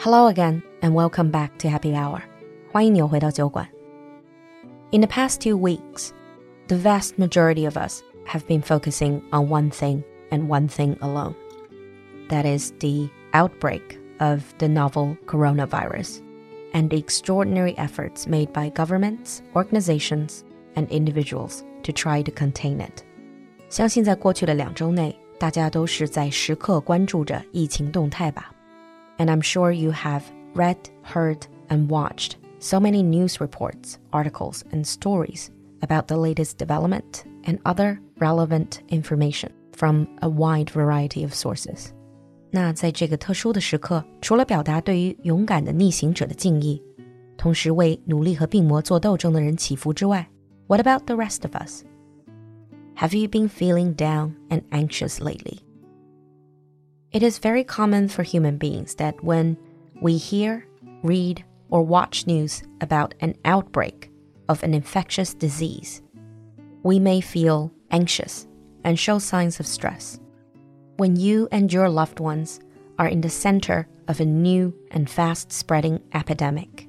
Hello again and welcome back to Happy Hour. 欢迎你回到酒馆. In the past two weeks, the vast majority of us have been focusing on one thing and one thing alone. That is the outbreak of the novel coronavirus and the extraordinary efforts made by governments, organizations, and individuals to try to contain it. 相信在过去的两周内，大家都是在时刻关注着疫情动态吧。 and I'm sure you have read, heard, and watched so many news reports, articles, and stories about the latest development and other relevant information from a wide variety of sources. 那在这个特殊的时刻，除了表达对于勇敢的逆行者的敬意，同时为努力和病魔做斗争的人祈福之外，What about the rest of us? Have you been feeling down and anxious lately? It is very common for human beings that when we hear, read, or watch news about an outbreak of an infectious disease, we may feel anxious and show signs of stress. When you and your loved ones are in the center of a new and fast spreading epidemic,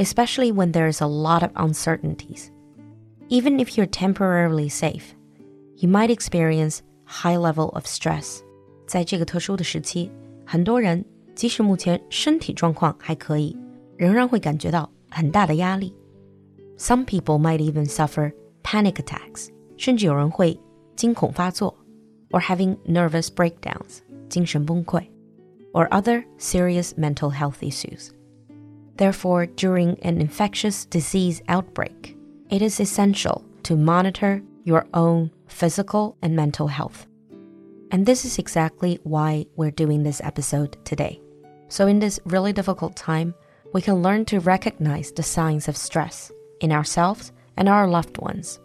especially when there is a lot of uncertainties, even if you're temporarily safe, you might experience high level of stress 在这个特殊的时期，很多人即使目前身体状况还可以，仍然会感觉到很大的压力。Some people might even suffer panic attacks，甚至有人会惊恐发作，or having nervous breakdowns，精神崩溃，or other serious mental health issues. Therefore, during an infectious disease outbreak, it is essential to monitor your own physical and mental health. And this is exactly why we're doing this episode today. So, in this really difficult time, we can learn to recognize the signs of stress in ourselves and our loved ones,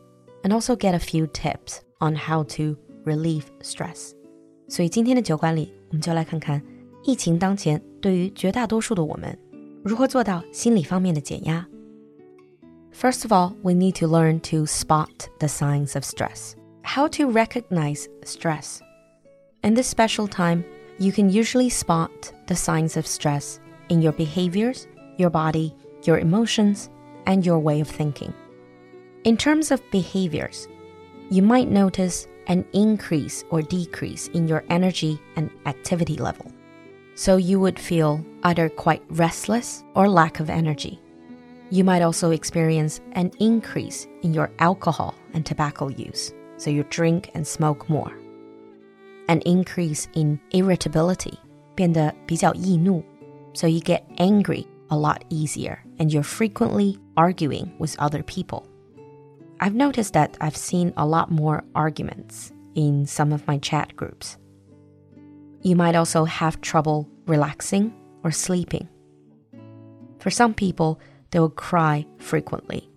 and also get a few tips on how to relieve stress. 所以今天的酒馆里，我们就来看看疫情当前对于绝大多数的我们，如何做到心理方面的减压。First of all, we need to learn to spot the signs of stress. How to recognize stress. in this special time, you can usually spot the signs of stress in your behaviors, your body, your emotions, and your way of thinking. In terms of behaviors, you might notice an increase or decrease in your energy and activity level. So you would feel either quite restless or lack of energy. You might also experience an increase in your alcohol and tobacco use, so you drink and smoke more an increase in irritability, 变得比较易怒, so you get angry a lot easier and you're frequently arguing with other people. I've noticed that I've seen a lot more arguments in some of my chat groups. You might also have trouble relaxing or sleeping. For some people, they will cry frequently.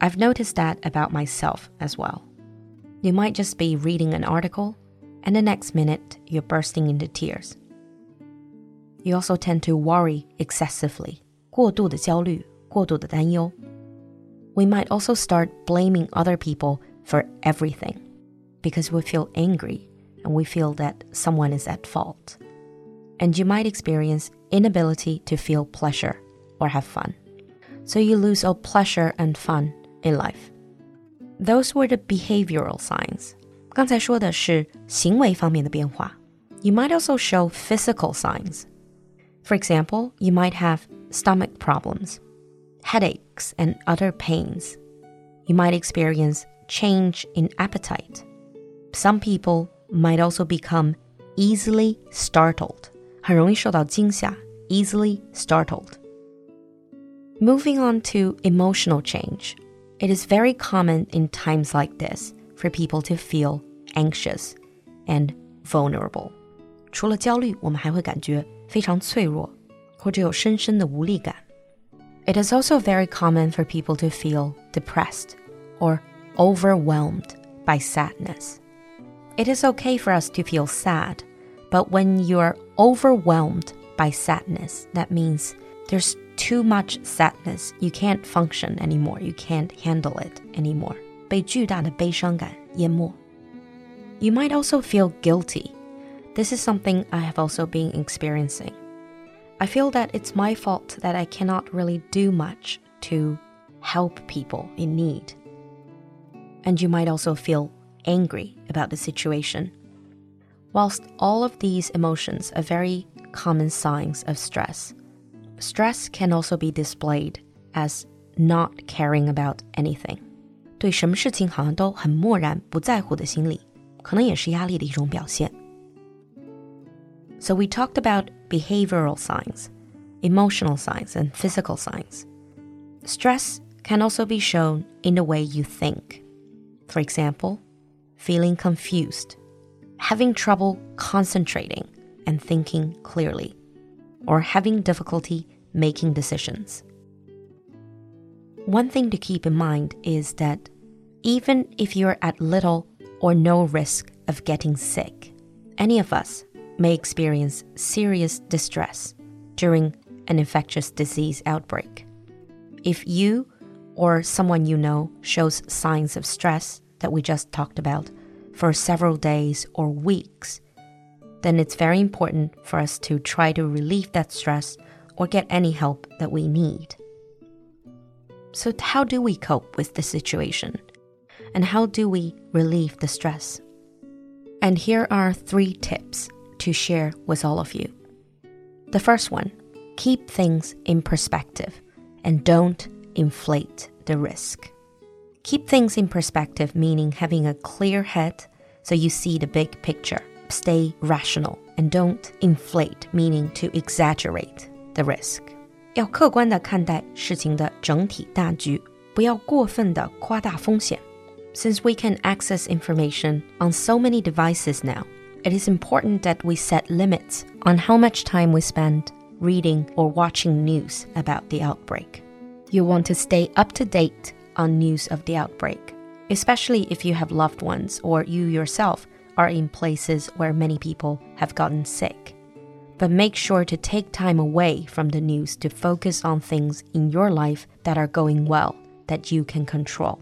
I've noticed that about myself as well. You might just be reading an article and the next minute you're bursting into tears. You also tend to worry excessively, 过度的焦虑,过度的担忧. We might also start blaming other people for everything because we feel angry and we feel that someone is at fault. And you might experience inability to feel pleasure or have fun. So you lose all pleasure and fun in life. Those were the behavioral signs. 刚才说的是行为方面的变化。You might also show physical signs. For example, you might have stomach problems, headaches, and other pains. You might experience change in appetite. Some people might also become easily startled. 很容易受到惊吓, easily startled. Moving on to emotional change. It is very common in times like this for people to feel anxious and vulnerable. 除了焦虑，我们还会感觉非常脆弱，或者有深深的无力感。It is also very common for people to feel depressed or overwhelmed by sadness. It is okay for us to feel sad, but when you're overwhelmed by sadness, that means there's too much sadness. You can't function anymore. You can't handle it anymore. 被巨大的悲伤感淹没。 You might also feel guilty. This is something I have also been experiencing. I feel that it's my fault that I cannot really do much to help people in need. And you might also feel angry about the situation. Whilst all of these emotions are very common signs of stress, stress can also be displayed as not caring about anything. 对什么事情好像都很漠然、不在乎的心理， 可能也是压力的一种表现。So we talked about behavioral signs, emotional signs, and physical signs. Stress can also be shown in the way you think. For example, feeling confused, having trouble concentrating and thinking clearly, or having difficulty making decisions. One thing to keep in mind is that even if you're at little or no risk of getting sick, any of us may experience serious distress during an infectious disease outbreak. If you or someone you know shows signs of stress that we just talked about for several days or weeks, then it's very important for us to try to relieve that stress or get any help that we need. So, how do we cope with the situation? And how do we relieve the stress? And here are three tips to share with all of you. The first one keep things in perspective and don't inflate the risk. Keep things in perspective, meaning having a clear head so you see the big picture. Stay rational and don't inflate, meaning to exaggerate the risk. 要客观的看待事情的整体大局，不要过分的夸大风险。 Since we can access information on so many devices now, it is important that we set limits on how much time we spend reading or watching news about the outbreak. You'll want to stay up to date on news of the outbreak, especially if you have loved ones or you yourself are in places where many people have gotten sick. But make sure to take time away from the news to focus on things in your life that are going well, that you can control.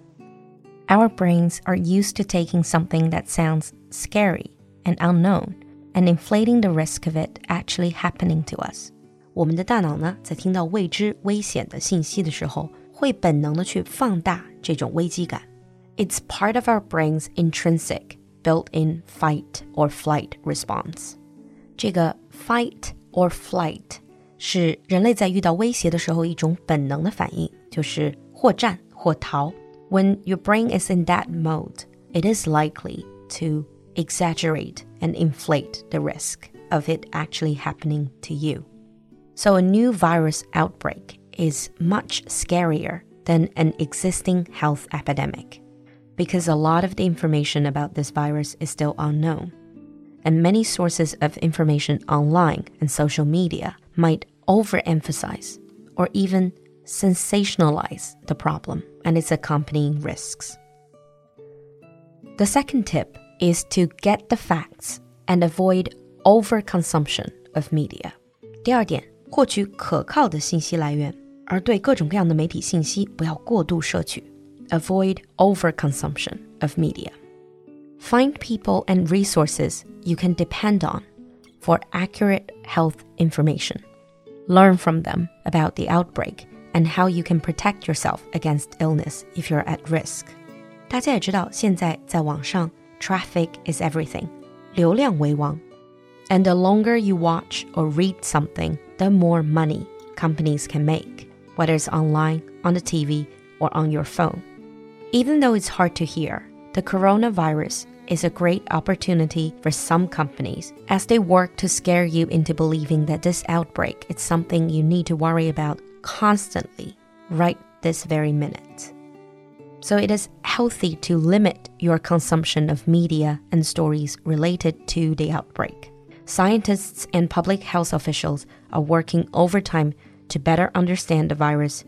Our brains are used to taking something that sounds scary and unknown and inflating the risk of it actually happening to us. 我们的大脑呢，在听到未知、危险的信息的时候，会本能的去放大这种危机感。It's part of our brain's intrinsic, built-in fight or flight response. 这个 fight or flight 是人类在遇到威胁的时候一种本能的反应，就是或战或逃。 When your brain is in that mode, it is likely to exaggerate and inflate the risk of it actually happening to you. So, a new virus outbreak is much scarier than an existing health epidemic because a lot of the information about this virus is still unknown. And many sources of information online and social media might overemphasize or even sensationalize the problem and its accompanying risks. The second tip is to get the facts and avoid overconsumption of media. 第二点，获取可靠的信息来源，而对各种各样的媒体信息不要过度摄取。Avoid overconsumption of media. Find people and resources you can depend on for accurate health information. Learn from them about the outbreak and how you can protect yourself against illness if you're at risk. 大家也知道，现在在网上 Traffic is everything. 流量为王. And the longer you watch or read something, the more money companies can make, whether it's online, on the TV, or on your phone. Even though it's hard to hear, the coronavirus is a great opportunity for some companies as they work to scare you into believing that this outbreak is something you need to worry about constantly right this very minute. So it is healthy to limit your consumption of media and stories related to the outbreak. Scientists and public health officials are working overtime to better understand the virus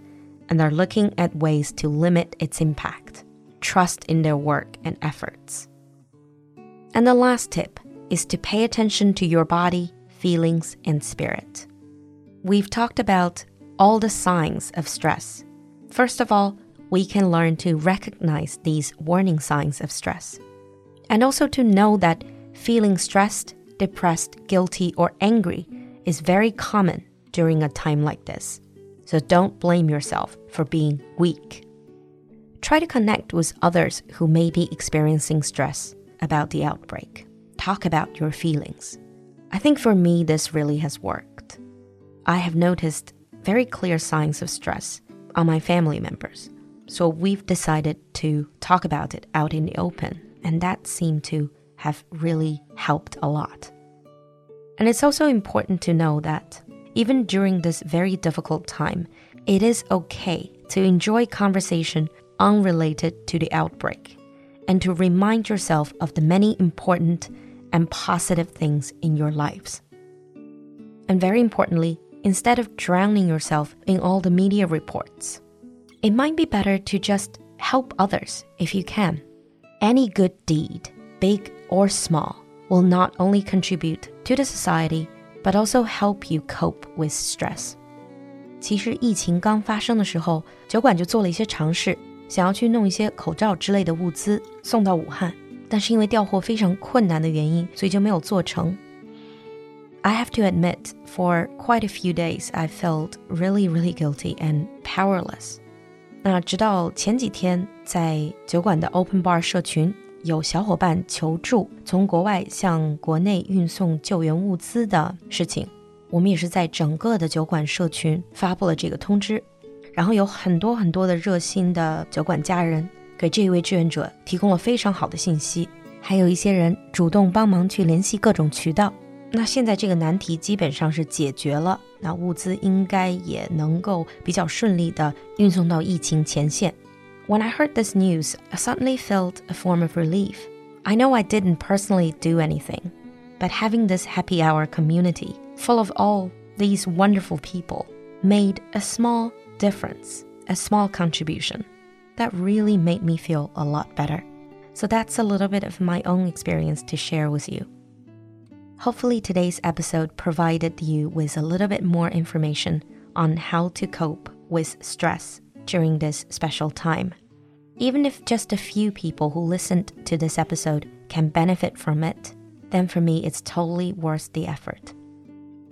and are looking at ways to limit its impact. Trust in their work and efforts. And the last tip is to pay attention to your body, feelings, and spirit. We've talked about all the signs of stress. First of all, we can learn to recognize these warning signs of stress. And also to know that feeling stressed, depressed, guilty, or angry is very common during a time like this. So don't blame yourself for being weak. Try to connect with others who may be experiencing stress about the outbreak. Talk about your feelings. I think for me, this really has worked. I have noticed very clear signs of stress on my family members. So we've decided to talk about it out in the open, and that seemed to have really helped a lot. And it's also important to know that even during this very difficult time, it is okay to enjoy conversation unrelated to the outbreak and to remind yourself of the many important and positive things in your lives. And very importantly, instead of drowning yourself in all the media reports, it might be better to just help others if you can. Any good deed, big or small, will not only contribute to the society, but also help you cope with stress. 其实疫情刚发生的时候，酒馆就做了一些尝试，想要去弄一些口罩之类的物资送到武汉，但是因为调货非常困难的原因，所以就没有做成。 I have to admit, for quite a few days, I felt really, really guilty and powerless. 那直到前几天，在酒馆的 Open Bar 社群，有小伙伴求助从国外向国内运送救援物资的事情，我们也是在整个的酒馆社群发布了这个通知。然后有很多很多的热心的酒馆家人给这一位志愿者提供了非常好的信息，还有一些人主动帮忙去联系各种渠道。那现在这个难题基本上是解决了，那物资应该也能够比较顺利的运送到疫情前线。When I heard this news, I suddenly felt a form of relief. I know I didn't personally do anything, but having this happy hour community full of all these wonderful people made a small difference, a small contribution. That really made me feel a lot better. So that's a little bit of my own experience to share with you. Hopefully, today's episode provided you with a little bit more information on how to cope with stress during this special time. Even if just a few people who listened to this episode can benefit from it, then for me, it's totally worth the effort.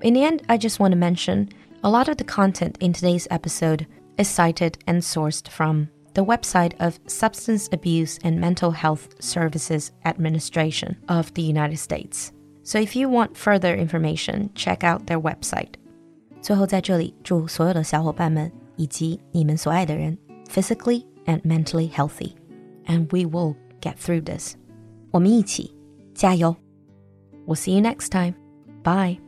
In the end, I just want to mention a lot of the content in today's episode is cited and sourced from the website of Substance Abuse and Mental Health Services Administration of the United States. So if you want further information, check out their website. 最后在这里祝所有的小伙伴们以及你们所爱的人 physically and mentally healthy, and we will get through this. 我们一起加油. We'll see you next time. Bye.